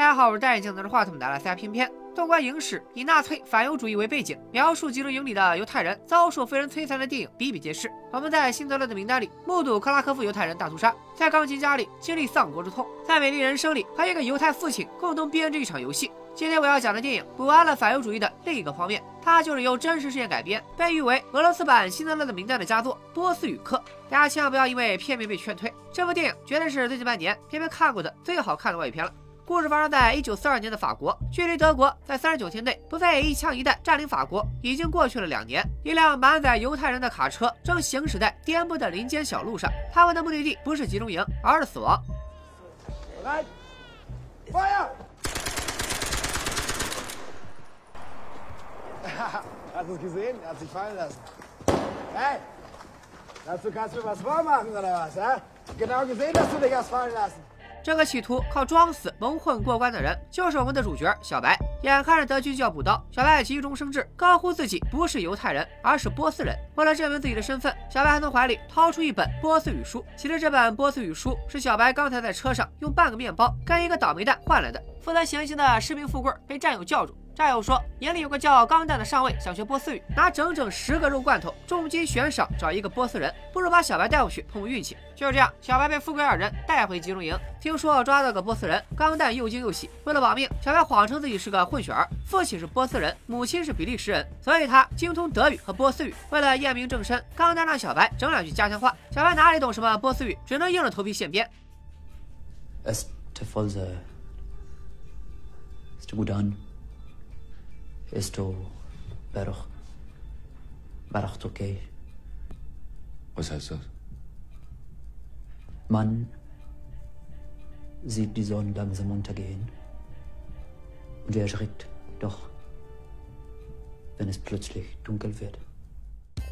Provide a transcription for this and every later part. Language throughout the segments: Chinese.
大家好，我是戴眼镜拿着话筒的阿拉斯加偏偏。纵观影史，以纳粹反犹主义为背景，描述集中营里的犹太人遭受非人摧残的电影比比皆是。我们在辛德勒的名单里目睹克拉科夫犹太人大屠杀，在钢琴家里经历丧国之痛，在美丽人生里和一个犹太父亲共同编织一场游戏。今天我要讲的电影补完了反犹主义的另一个方面，它就是由真实事件改编，被誉为俄罗斯版辛德勒的名单的佳作《波斯语课》。大家千万不要因为片面被劝退，这部电影绝对是最近半年偏偏看过的最好看的外语片了。故事发生在一九四二年的法国，距离德国在三十九天内不费一枪一弹占领法国已经过去了两年。一辆满载犹太人的卡车正行驶在颠簸的林间小路上，他们的目的地不是集中营，而是死亡。来，fire！Hast du es gesehen? Er hat sich fallen lassen. Hey, dazu kannst du was vormachen oder was? Genau gesehen, dass du dich hast fallen lassen. 这个企图靠装死蒙混过关的人，就是我们的主角小白。眼看着德军就要补刀，小白急中生智，高呼自己不是犹太人，而是波斯人。为了证明自己的身份，小白还从怀里掏出一本波斯语书。其实这本波斯语书是小白刚才在车上用半个面包跟一个倒霉蛋换来的。负责行刑的士兵富贵被战友叫住。战友说，营里有个叫钢蛋的上尉想学波斯语，拿整整十个肉罐头，重金悬赏找一个波斯人，不如把小白带回去碰碰运气。就是这样，小白被富贵二人带回集中营。听说抓到个波斯人，钢蛋又惊又喜。为了保命，小白谎称自己是个混血儿，父亲是波斯人，母亲是比利时人，所以他精通德语和波斯语。为了验明正身，钢蛋让小白整两句家乡话。小白哪里懂什么波斯语，只能硬着头皮现编。Esto Baruch Baruch Tokay. Was heißt das? Man sieht die Sonne langsam untergehen. Und er erschrickt doch, wenn es plötzlich dunkel wird.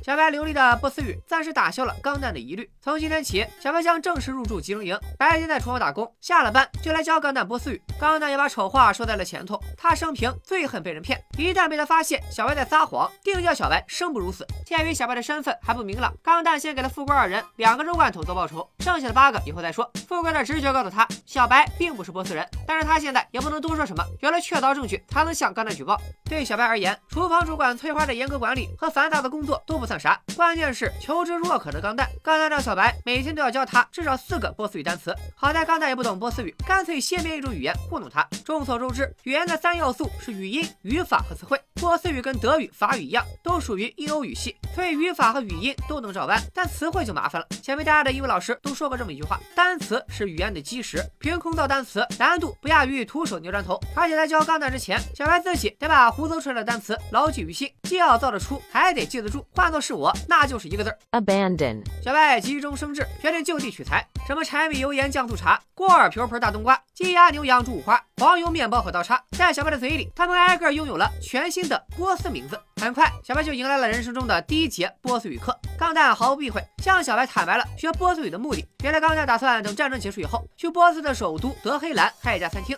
小白流利的波斯语暂时打消了钢蛋的疑虑。从今天起，小白将正式入住集中营，白天在厨房打工，下了班就来教钢蛋波斯语。钢蛋也把丑话说在了前头，他生平最恨被人骗，一旦被他发现小白在撒谎，定叫小白生不如死。鉴于小白的身份还不明朗，钢蛋先给了富贵二人两个肉罐头做报酬，剩下的八个以后再说。富贵的直觉告诉他，小白并不是波斯人，但是他现在也不能多说什么，有了确凿证据才能向钢蛋举报。对小白而言，厨房主管翠花的严格管理和繁杂的工作都不。算啥？关键是求知若渴的钢蛋。钢蛋让小白每天都要教他至少四个波斯语单词。好在钢蛋也不懂波斯语，干脆先编一种语言糊弄他。众所周知，语言的三要素是语音、语法和词汇。波斯语跟德语、法语一样，都属于印欧语系，所以语法和语音都能照搬，但词汇就麻烦了。前面大家的英语老师都说过这么一句话：单词是语言的基石，凭空造单词难度不亚于徒手捏砖头。而且在教钢蛋之前，小白自己得把胡诌出来的单词牢记于心，既要造得出，还得记得住。换作是我，那就是一个字儿：abandon。小白急中生智，决定就地取材，什么柴米油盐酱醋茶、锅碗瓢盆大冬瓜、鸡鸭牛羊猪五花、黄油面包和刀叉，在小白的嘴里，他们挨个拥有了全新的波斯名字。很快，小白就迎来了人生中的第一节波斯语课。钢蛋毫不避讳，向小白坦白了学波斯语的目的。原来，钢蛋打算等战争结束以后，去波斯的首都德黑兰开一家餐厅。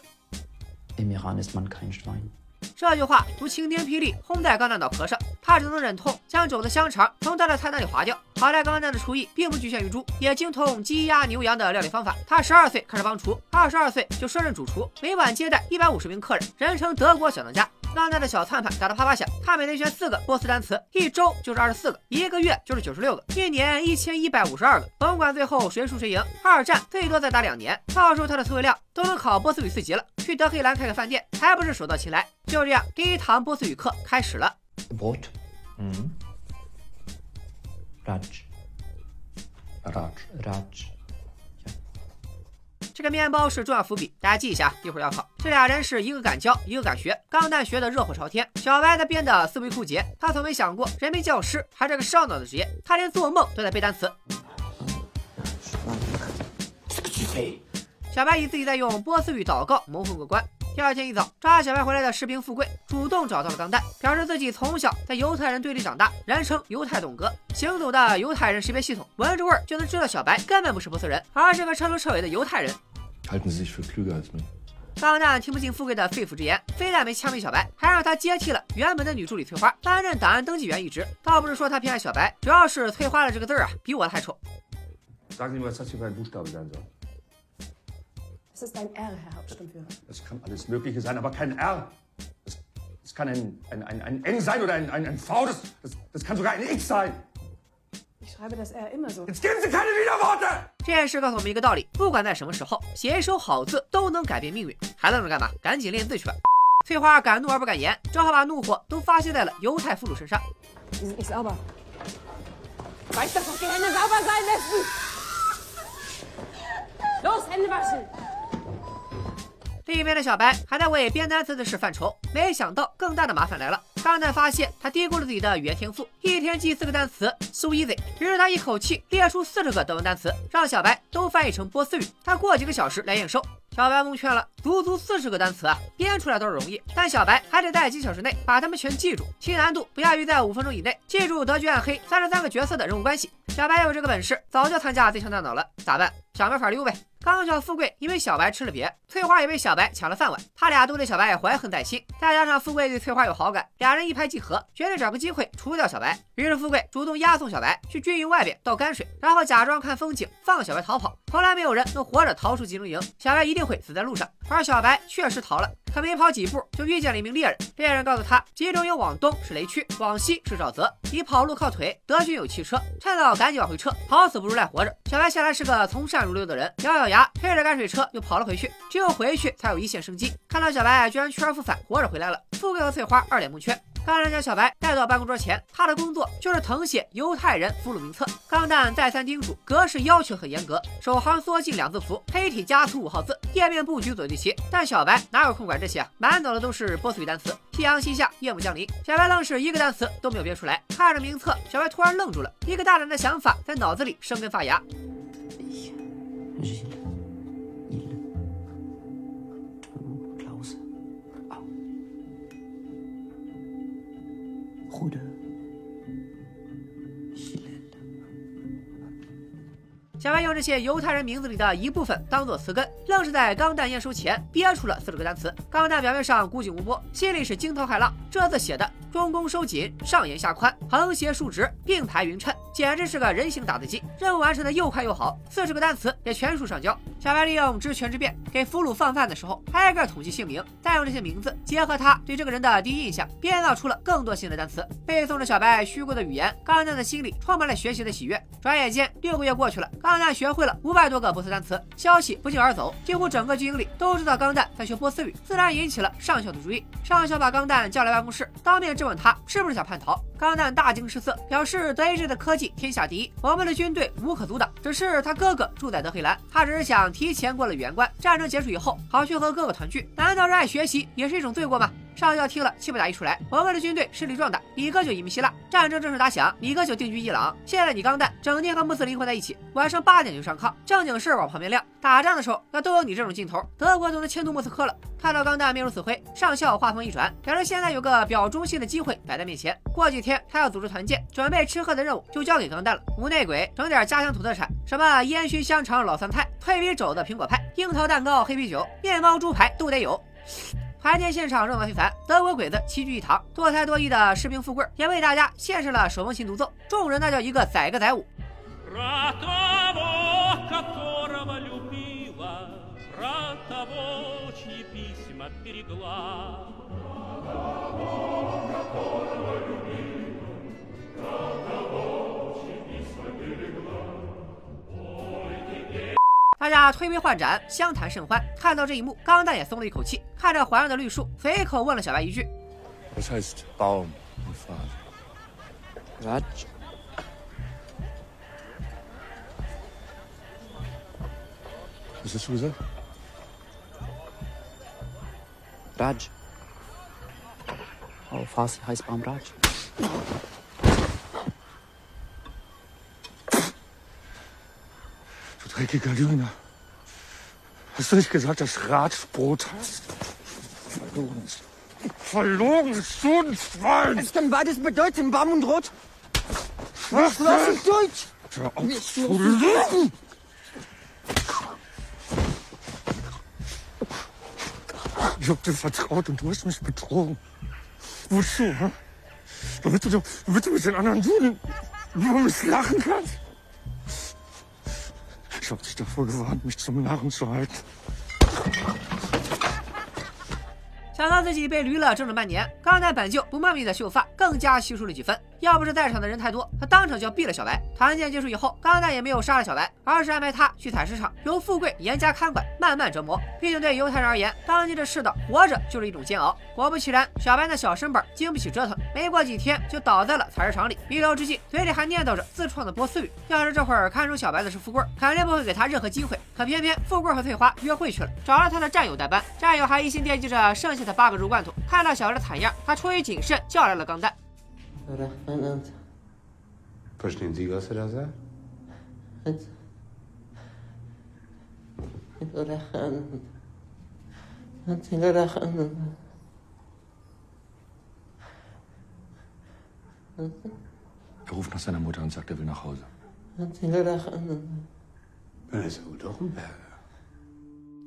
这句话如晴天霹雳，轰在钢蛋脑壳上，他只能忍痛将肘子香肠从他的菜单里划掉。好在钢蛋的厨艺并不局限于猪，也精通鸡鸭牛羊的料理方法。他十二岁开始帮厨，二十二岁就升任主厨，每晚接待一百五十名客人，人称德国小当家。钢蛋的小算盘打得啪啪响，他每天学四个波斯单词，一周就是二十四个，一个月就是九十六个，一年一千一百五十二个。甭管最后谁输谁赢，二战最多再打两年，到时候他的词汇量都能考波斯语四级了。去德黑兰开个饭店，还不是手到擒来？就这样，第一堂波斯语课开始了。What？嗯？Raj，Raj，Raj。这个面包是重要伏笔，大家记一下，一会儿要考。这俩人是一个敢教，一个敢学。钢蛋学的热火朝天，小白则编的思维枯竭。他从没想过人民教师还是个烧脑的职业，他连做梦都在背单词。小白以自己在用波斯语祷告蒙混过关。第二天一早，抓小白回来的士兵富贵主动找到了钢蛋，表示自己从小在犹太人堆里长大，人称犹太董哥，行走的犹太人识别系统，闻着味儿就能知道小白根本不是波斯人，而是个彻头彻尾的犹太人。钢蛋听不进富贵的肺腑之言，非但没枪毙小白，还让他接替了原本的女助理翠花，担任档案登记员一职。倒不是说他偏爱小白，主要是翠花的这个字儿啊，比我的还丑。Es ist ein R, Herr Hauptsturmführer. Das kann alles Mögliche sein, aber kein R. Das, das kann ein, ein, ein, ein N sein oder ein, ein, ein V. Das, das, das kann sogar ein X sein. Ich schreibe das R immer so. Jetzt geben Sie keine Widerworte! 这件事告诉我们一个道理：不管在什么时候，写一手好字都能改变命运。还愣着干嘛？赶紧练字去吧！翠花敢怒而不敢言，只好把怒火都发泄在了犹太俘虏身上。Die sind nicht 另一边的小白还在为编单词的事犯愁，没想到更大的麻烦来了。钢蛋发现他低估了自己的语言天赋，一天记四个单词，so easy。于是他一口气列出四十个德文单词，让小白都翻译成波斯语。他过几个小时来验收。小白蒙圈了，足足四十个单词啊，编出来倒是容易，但小白还得在几小时内把它们全记住，其难度不亚于在五分钟以内记住德剧暗黑三十三个角色的人物关系。小白有这个本事，早就参加最强大脑了，咋办？想办法溜呗。刚巧富贵因为小白吃了瘪，翠花也被小白抢了饭碗，他俩都对小白怀恨在心，再加上富贵对翠花有好感，俩人一拍即合，决定找个机会除掉小白。于是富贵主动押送小白去军营外边倒泔水，然后假装看风景，放小白逃跑。从来没有人能活着逃出集中营，小白一定会死在路上。而小白确实逃了，可没跑几步就遇见了一名猎人。猎人告诉他，集中营往东是雷区，往西是沼泽，你跑路靠腿，德军有汽车，趁早赶紧往回撤，好死不如赖活着。小白向来是个从善如流的人，咬咬牙推着泔水车又跑了回去，只有回去才有一线生机。看到小白居然去而复返，活着回来了，富贵和翠花二脸蒙圈。钢蛋将小白带到办公桌前，他的工作就是誊写犹太人俘虏名册。钢蛋再三叮嘱，格式要求很严格，首行缩进两字符，黑体加粗五号字，页面布局左对齐。但小白哪有空管这些啊？满脑的都是波斯语单词。夕阳西下，夜幕降临，小白愣是一个单词都没有编出来。看着名册，小白突然愣住了，一个大胆的想法在脑子里生根发芽。哎呀，真是 trop 小白用这些犹太人名字里的一部分当做词根，愣是在钢弹验收前憋出了四十个单词。钢弹表面上孤寂无波，心里是惊涛骇浪。这字写的中宫收紧，上严下宽，横斜竖直，并排匀称，简直是个人形打字机。任务完成的又快又好，四十个单词也全数上交。小白利用知权之变，给俘虏放饭的时候挨个统计姓名，再用这些名字结合他对这个人的第一印象，编造出了更多新的单词。背诵着小白虚构的语言，钢蛋的心里充满了学习的喜悦。转眼间六个月过去了，钢蛋学会了五百多个波斯单词，消息不胫而走，几乎整个军营里都知道钢蛋在学波斯语，自然引起了上校的注意。上校把钢蛋叫来办公室，当面质问他是不是想叛逃。钢蛋大惊失色，表示德意志的科技天下第一，我们的军队无可阻挡。只是他哥哥住在德黑兰，他只是想提前过了语言关，战争结束以后好去和哥哥团聚。难道热爱学习也是一种罪过吗？上校听了气不打一处来，我们的军队实力壮大，你哥就移民希腊，战争正式打响，你哥就定居伊朗。现在你钢蛋整天和穆斯林混在一起，晚上八点就上炕，正经事往旁边晾。打仗的时候那都有你这种劲头，德国都能迁都莫斯科了。看到钢蛋面如死灰，上校话锋一转，表示现在有个表忠心的机会摆在面前，过几天他要组织团建，准备吃喝的任务就交给钢蛋了。无内鬼，整点家乡土特产，什么烟熏香肠、老酸菜、脆皮肘子、苹果派、樱桃蛋糕、黑啤酒、面包、猪排都得有。团建现场热闹非凡，德国鬼子齐聚一堂，多才多艺的士兵富贵也为大家献上了手风琴独奏，众人那叫一个载歌载舞。大家推杯换盏，相谈甚欢。看到这一幕，钢蛋也松了一口气，看着环绕的绿树，随口问了小白一句 Was heißt Baum und Pfad? Raj, Was hast du gesagt? Raj. Auf Farsi heißt Baum Raj. Dreckiger Lügner. Hast du nicht gesagt, dass Ratbrot heißt? Verlogenes. Verlogenes Stundenschwein! Es kann beides bedeuten, Baum und Rot. Was denn? ist Deutsch? Hör auf zu lügen! Ich hab dir vertraut und du hast mich betrogen. Wozu, hä? Damit du, damit du mit den anderen Juden über mich lachen kannst? doctor 想到自己被驴了整整半年，刚才本就不茂密的秀发更加稀疏了几分。要不是在场的人太多，他当场就要毙了小白。团建结束以后，钢蛋也没有杀了小白，而是安排他去采石场，由富贵严加看管，慢慢折磨。毕竟对犹太人而言，当今这世道，活着就是一种煎熬。果不其然，小白那小身板经不起折腾，没过几天就倒在了采石场里。弥留之际，嘴里还念叨着自创的波斯语。要是这会儿看守小白的是富贵，肯定不会给他任何机会。可偏偏富贵和翠花约会去了，找了他的战友代班，战友还一心惦记着剩下的八个肉罐头。看到小白的惨样，他出于谨慎叫来了钢蛋。Verstehen Sie, was er da sagt? Er ruft nach seiner Mutter und sagt, er will nach Hause. Dann ist er wohl doch ein Berger.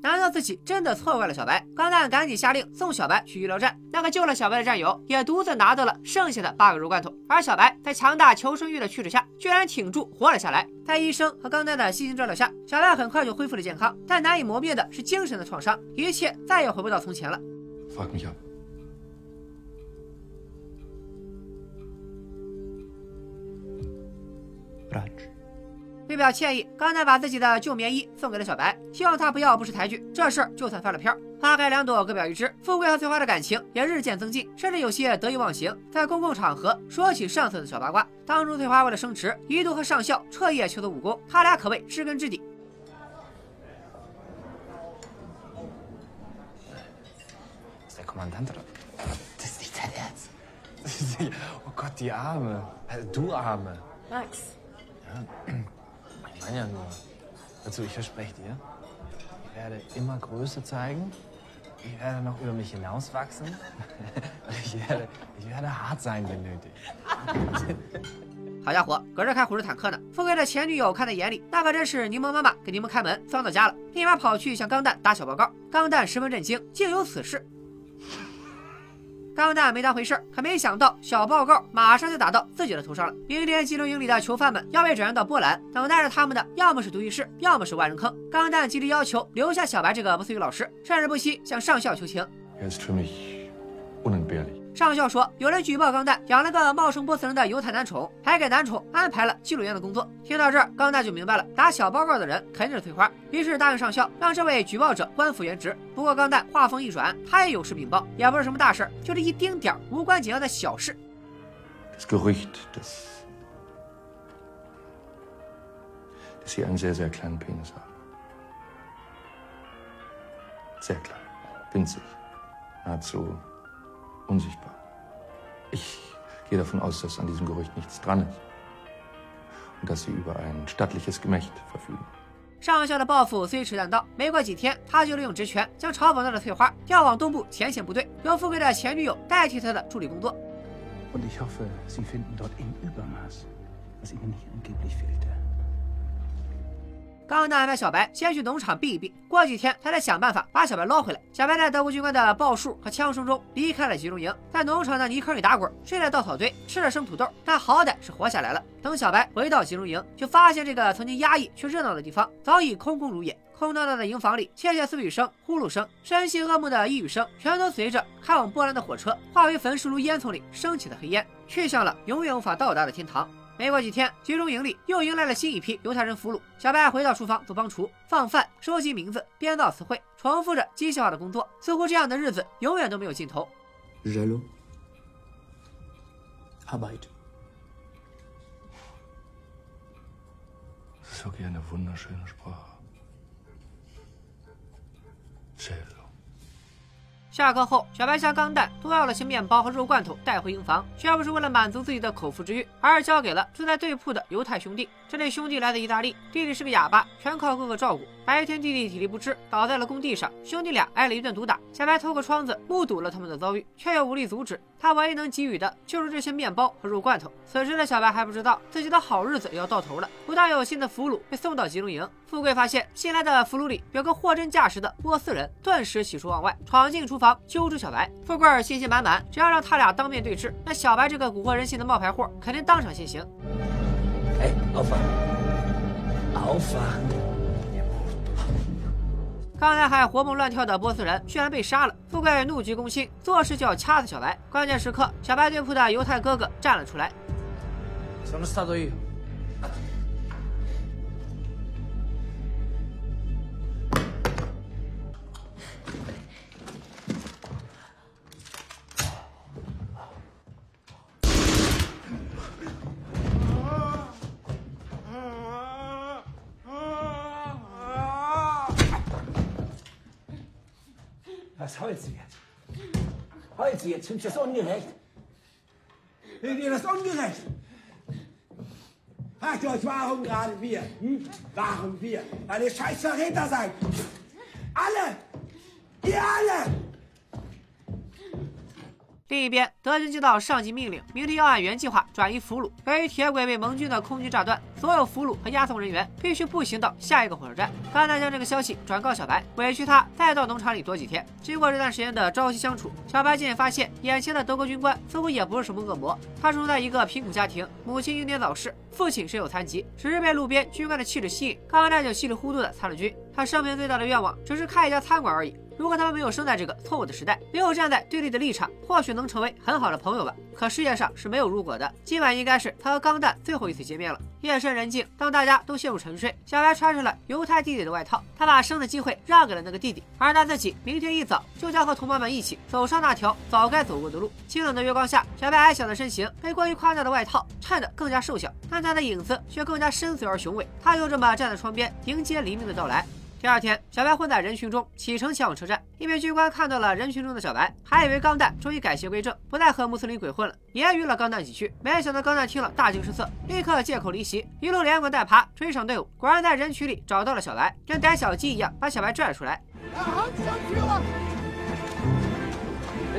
难道自己真的错怪了小白？钢蛋赶紧下令送小白去医疗站。那个救了小白的战友也独自拿到了剩下的八个肉罐头，而小白在强大求生欲的驱使下，居然挺住活了下来。在医生和钢蛋的悉心照料下，小白很快就恢复了健康，但难以磨灭的是精神的创伤，一切再也回不到从前了。Frag mich ab. Ratsch. 为表歉意，钢蛋把自己的旧棉衣送给了小白，希望他不要不识抬举，这事儿就算翻了篇儿。花开两朵，各表一枝。富贵和翠花的感情也日渐增进，甚至有些得意忘形，在公共场合说起上次的小八卦。当初翠花为了升职，一度和上校彻夜求得武功，他俩可谓知根知底。meine ja nur. Dazu, ich verspreche dir, ich werde immer Größe zeigen. Ich werde noch über mich hinauswachsen. Und ich werde, ich werde hart sein, wenn nötig. 好家伙，搁这开虎式坦克呢！富贵的前女友看在眼里，那可真是柠檬妈妈给柠檬开门，脏到家了，立马跑去向钢蛋打小报告。钢蛋十分震惊，竟有此事。钢蛋没当回事儿，可没想到小报告马上就打到自己的头上了。明天集中营里的囚犯们要被转移到波兰，等待着他们的要么是毒气室，要么是万人坑。钢蛋极力要求留下小白这个不思议老师，甚至不惜向上校求情。上校说，有人举报钢蛋养了个冒充波斯人的犹太男宠，还给男宠安排了记录员的工作。听到这儿，钢蛋就明白了，打小报告的人肯定是翠花，于是答应上校让这位举报者官复原职。不过钢蛋话锋一转，他也有事禀报，也不是什么大事，就是一丁点儿无关紧要的小事。Unsichtbar. Ich gehe davon aus, dass an diesem Gerücht nichts dran ist. Und dass Sie über ein stattliches Gemächt verfügen. 上校的报复虽迟但到，没过几天，他就利用职权将嘲讽他的翠花调往东部前线部队，由富贵的前女友代替他的助理工作。Und ich hoffe, Sie finden dort im Übermaß, was Ihnen hier angeblich fehlte. 钢蛋安排小白先去农场避一避，过几天他再想办法把小白捞回来。小白在德国军官的报数和枪声中离开了集中营，在农场的泥坑里打滚，睡在稻草堆，吃了生土豆，但好歹是活下来了。等小白回到集中营，就发现这个曾经压抑却热闹的地方早已空空如也。空荡荡的营房里，窃窃私语声、呼噜声、身心噩梦的呓语声，全都随着开往波兰的火车化为焚尸炉烟囱里升起的黑烟，去向了永远无法到达的天堂。没过几天，集中营里又迎来了新一批犹太人俘虏。小白回到厨房做帮厨，放饭、收集名字、编造词汇，重复着机械化的工作。似乎这样的日子永远都没有尽头。Jaloux. Arbeit. Das ist wirklich eine wunderschöne Sprache. Cello. 下课后，小白向钢蛋多要了些面包和肉罐头带回营房，却不是为了满足自己的口腹之欲，而是交给了住在对铺的犹太兄弟。这对兄弟来自意大利，弟弟是个哑巴，全靠哥哥照顾。白天弟弟体力不支，倒在了工地上，兄弟俩挨了一顿毒打。小白透过窗子目睹了他们的遭遇，却又无力阻止。他唯一能给予的就是这些面包和肉罐头。此时的小白还不知道自己的好日子要到头了，不但有新的俘虏被送到集中营，富贵发现新来的俘虏里有个货真价实的波斯人，顿时喜出望外，闯进厨房揪住小白。富贵信心满满，只要让他俩当面对质，那小白这个蛊惑人心的冒牌货肯定当场现形。Hey, aufwachen. Aufwachen. 刚才还活蹦乱跳的波斯人居然被杀了，富贵怒急攻心，做事就要掐死小白。关键时刻，小白对铺的犹太哥哥站了出来。Io. Was du jetzt? Heulst du jetzt? Findest du das ungerecht? Findet ihr das ungerecht? Fragt euch, warum gerade wir? Hm? Warum wir? Weil ihr scheiß Verräter seid! 另一边，德军接到上级命令，明天要按原计划转移俘虏。由于铁轨被盟军的空军炸断，所有俘虏和押送人员必须步行到下一个火车站。甘南将这个消息转告小白，委屈他再到农场里躲几天。经过这段时间的朝夕相处，小白渐渐发现，眼前的德国军官似乎也不是什么恶魔。他生在一个贫苦家庭，母亲英年早逝，父亲身有残疾，只是被路边军官的气质吸引，刚那就稀里糊涂的参了军。他生平最大的愿望只是开一家餐馆而已。如果他们没有生在这个错误的时代，没有站在对立的立场，或许能成为很好的朋友吧。可世界上是没有如果的。今晚应该是他和钢蛋最后一次见面了。夜深人静，当大家都陷入沉睡，小白穿上了犹太弟弟的外套，他把生的机会让给了那个弟弟，而他自己明天一早就将和同伴们一起走上那条早该走过的路。清冷的月光下，小白矮小的身形被过于夸大的外套衬得更加瘦小，但他的影子却更加深邃而雄伟。他就这么站在窗边，迎接黎明的到来。第二天，小白混在人群中启程前往车站。一名军官看到了人群中的小白，还以为钢蛋终于改邪归正，不再和穆斯林鬼混了，揶揄了钢蛋几句。没想到钢蛋听了大惊失色，立刻借口离席，一路连滚带爬追上队伍，果然在人群里找到了小白，跟逮小鸡一样把小白拽了出来。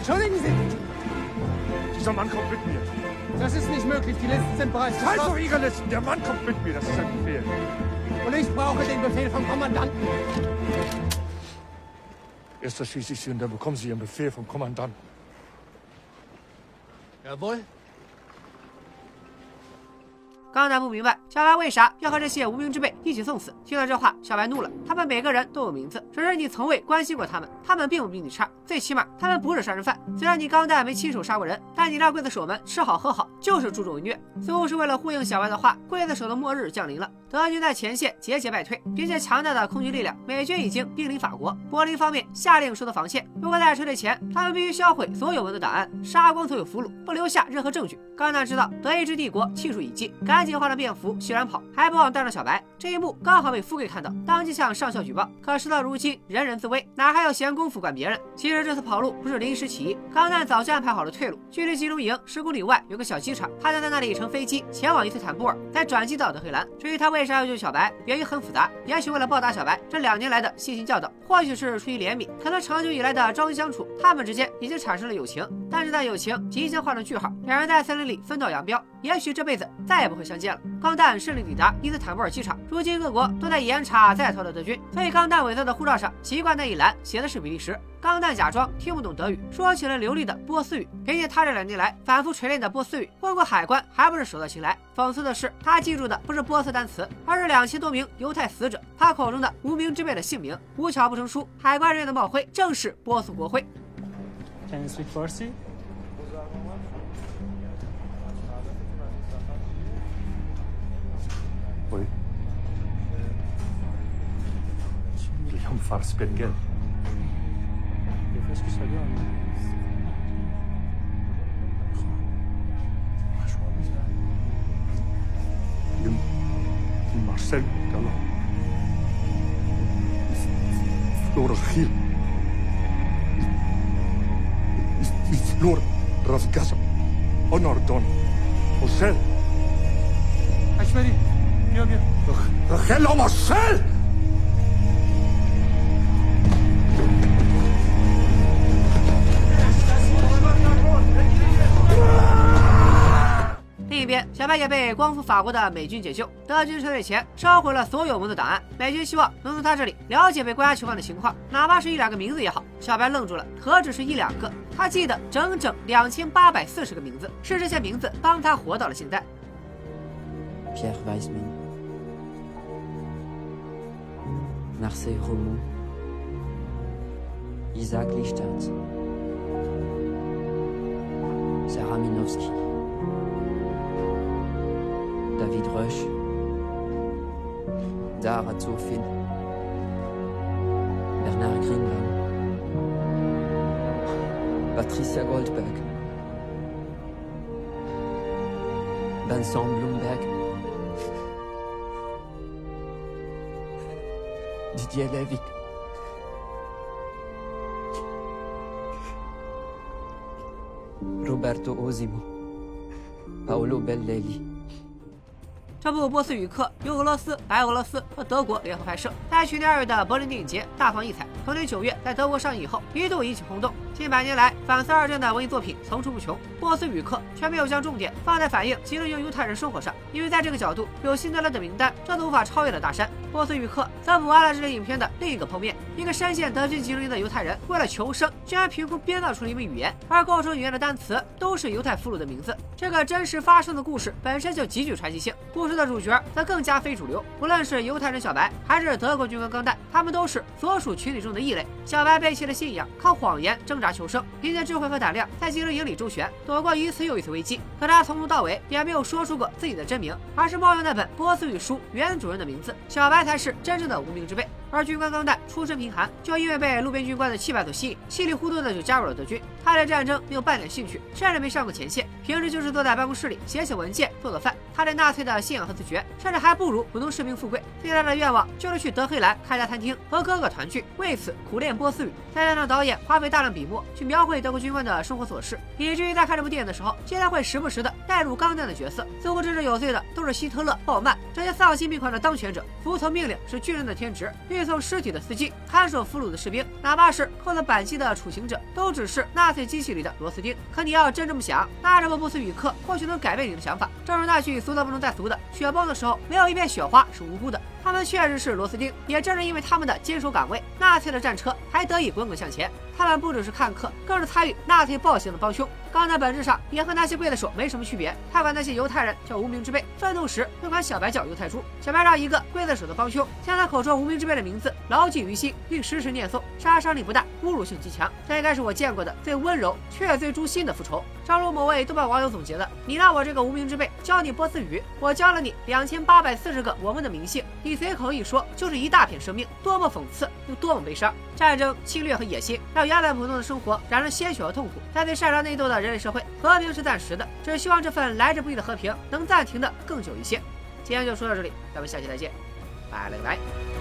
Entschuldigen Und ich brauche den Befehl vom Kommandanten. Erst erschieße ich Sie und dann bekommen Sie Ihren Befehl vom Kommandanten. Jawohl, 钢蛋不明白小白为啥要和这些无名之辈一起送死。听到这话，小白怒了。他们每个人都有名字，只是你从未关心过他们，他们并不比你差，最起码他们不是杀人犯。虽然你钢蛋没亲手杀过人，但你让刽子手们吃好喝好，就是助纣为虐。似乎是为了呼应小白的话，刽子手的末日降临了。德军在前线节节败退，凭借强大的空军力量，美军已经兵临法国。柏林方面下令收到防线，如果在撤退前，他们必须销毁所有文的档案，杀光所有俘虏，不留下任何证据。钢蛋知道德意志帝国气数已尽，赶紧换了便服，熙然跑，还不忘带上小白。这一幕刚好被富贵看到，当即向上校举报。可事到如今，人人自危，哪还有闲工夫管别人？其实这次跑路不是临时起意，钢蛋早就安排好了退路。距离集中营十公里外有个小机场，他将在那里乘飞机前往伊斯坦布尔，再转机到德黑兰。至于他为啥要救小白，原因很复杂，也许为了报答小白这两年来的悉心教导，或许是出于怜悯，可能长久以来的朝夕相处，他们之间已经产生了友情。但是在友情即将画上句号，两人在森林里分道扬镳，也许这辈子再也不会相见了。钢蛋顺利抵达伊斯坦布尔机场，如今各国都在严查在逃的德军，所以钢蛋伪造的护照上奇怪那一栏写的是比利时。钢蛋假装听不懂德语，说起了流利的波斯语。凭借他这两年来反复锤炼的波斯语，过过海关还不是手到擒来。讽刺的是，他记住的不是波斯单词，而是两千多名犹太死者，他口中的无名之辈的姓名。无巧不成书，海关人员的帽徽正是波斯国徽。Can you speak Farsi? Oui. اليوم فارس بنجل Qu'est-ce que ça donne مارسيل قال فلور خيل فلور راس كاسا اوناردون 还老马神另一边小白也被光复法国的美军解救德军撤退前烧毁了所有文字档案美军希望能从他这里了解被关押囚犯的情况哪怕是一两个名字也好。小白愣住了何止是一两个他记得整整两千八百四十个名字是这些名字帮他活到了现在。Marseille Romont, Isaac Lichtatz, Sarah Minowski, David Rush, Dara Zofin, Bernard Greenbaum, Patricia Goldberg, Vincent Bloomberg, Didier Levy. Roberto Osimo. Paolo Bellelli. 这部《波斯语课》由俄罗斯、白俄罗斯和德国联合拍摄，在去年二月的柏林电影节大放异彩。同年九月在德国上映以后，一度引起轰动。近百年来，反思二战的文艺作品层出不穷，《波斯语课》却没有将重点放在反映吉林营犹太人生活上，因为在这个角度有辛德勒的名单这都无法超越的大山。《波斯语课》则补完了这类影片的另一个剖面：一个深陷德军集中营的犹太人，为了求生，居然凭空编造出了一门语言，而构成语言的单词都是犹太俘虏的名字。这个真实发生的故事本身就极具传奇性，故事的主角则更加非主流。无论是犹太人小白，还是德国军官钢蛋，他们都是所属群体中的异类。小白背弃了信仰，靠谎言挣扎求生，凭借智慧和胆量在集中营里周旋，躲过一次又一次危机。可他从头到尾也没有说出过自己的真名，而是冒用那本波斯语书原主人的名字。小白才是真正的无名之辈。而军官钢蛋出身贫寒，就因为被路边军官的气派所吸引，稀里糊涂的就加入了德军。他对战争没有半点兴趣，甚至没上过前线，平时就是坐在办公室里写写文件、做做饭。他对纳粹的信仰和自觉，甚至还不如普通士兵富贵。最大的愿望就是去德黑兰开家餐厅，和哥哥团聚，为此苦练波斯语。再加上导演花费大量笔墨去描绘德国军官的生活琐事，以至于在看这部电影的时候，竟然会时不时的带入钢弹的角色，似乎真正有罪的都是希特勒、鲍曼这些丧心病狂的当权者。服从命令是军人的天职。运送尸体的司机，看守俘虏的士兵，哪怕是扣了扳机的处刑者，都只是纳粹机器里的螺丝钉。可你要真这么想，那这部波斯语课或许能改变你的想法。正如那句俗的不能再俗的：“雪崩的时候，没有一片雪花是无辜的。”他们确实是螺丝钉，也正是因为他们的坚守岗位，纳粹的战车才得以滚滚向前。他们不只是看客，更是参与纳粹暴行的帮凶。钢弹本质上也和那些刽子手没什么区别。他管那些犹太人叫无名之辈，愤怒时会管小白叫犹太猪。小白让一个刽子手的帮凶将他口中无名之辈的名字牢记于心，并时时念诵，杀伤力不大，侮辱性极强。这应该是我见过的最温柔却最诛心的复仇。正如某位豆瓣网友总结的：“你让我这个无名之辈教你波斯语，我教了你两千八百四十个我们的名姓，你随口一说就是一大片生命，多么讽刺，又多么悲伤！战争、侵略和野心让原本普通的生活染上鲜血和痛苦。在最擅长内斗的人类社会，和平是暂时的，只希望这份来之不易的和平能暂停的更久一些。今天就说到这里，咱们下期再见，拜了个拜。